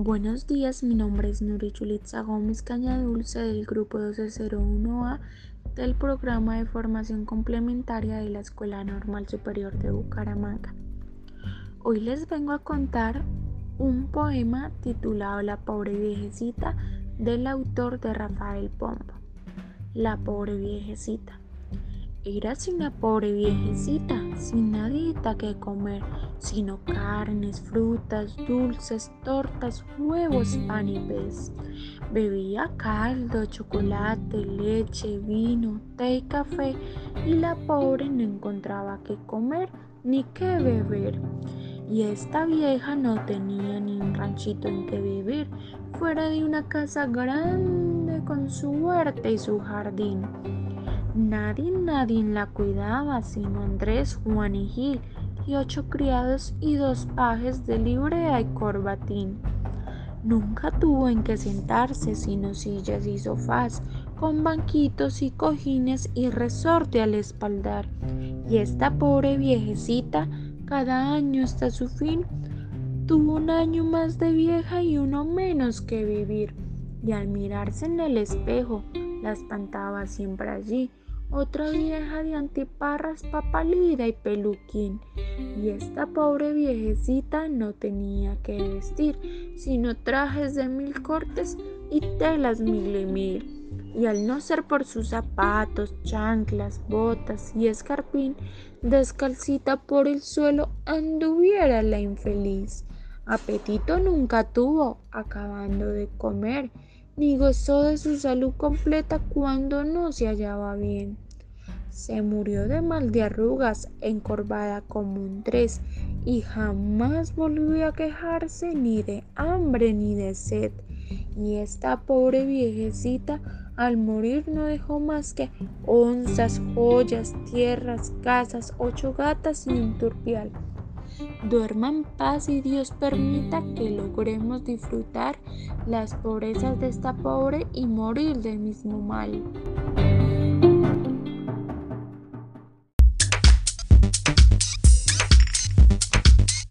Buenos días, mi nombre es Nuri Yulitza Gómez Cañadulce del grupo 1201A del programa de formación complementaria de la Escuela Normal Superior de Bucaramanga. Hoy les vengo a contar un poema titulado La pobre viejecita del autor de Rafael Pombo. La pobre viejecita. Eras una pobre viejecita, sin nadita que comer, sino carnes, frutas, dulces, tortas, huevos, pan y pez. Bebía caldo, chocolate, leche, vino, té y café, y la pobre no encontraba qué comer ni qué beber. Y esta vieja no tenía ni un ranchito en que vivir, fuera de una casa grande con su huerta y su jardín. Nadie, nadie la cuidaba, sino Andrés, Juan y Gil, y ocho criados y dos pajes de librea y corbatín. Nunca tuvo en qué sentarse, sino sillas y sofás, con banquitos y cojines y resorte al espaldar. Y esta pobre viejecita, cada año hasta su fin, tuvo un año más de vieja y uno menos que vivir. Y al mirarse en el espejo, la espantaba siempre allí, otra vieja de antiparras, papalida y peluquín. Y esta pobre viejecita no tenía que vestir, sino trajes de mil cortes y telas mil y mil. Y al no ser por sus zapatos, chanclas, botas y escarpín, descalcita por el suelo anduviera la infeliz. Apetito nunca tuvo, acabando de comer, ni gozó de su salud completa cuando no se hallaba bien. Se murió de mal de arrugas, encorvada como un tres, y jamás volvió a quejarse ni de hambre ni de sed. Y esta pobre viejecita al morir no dejó más que onzas, joyas, tierras, casas, ocho gatas y un turpial. Duerma en paz y Dios permita que logremos disfrutar las pobrezas de esta pobre y morir del mismo mal.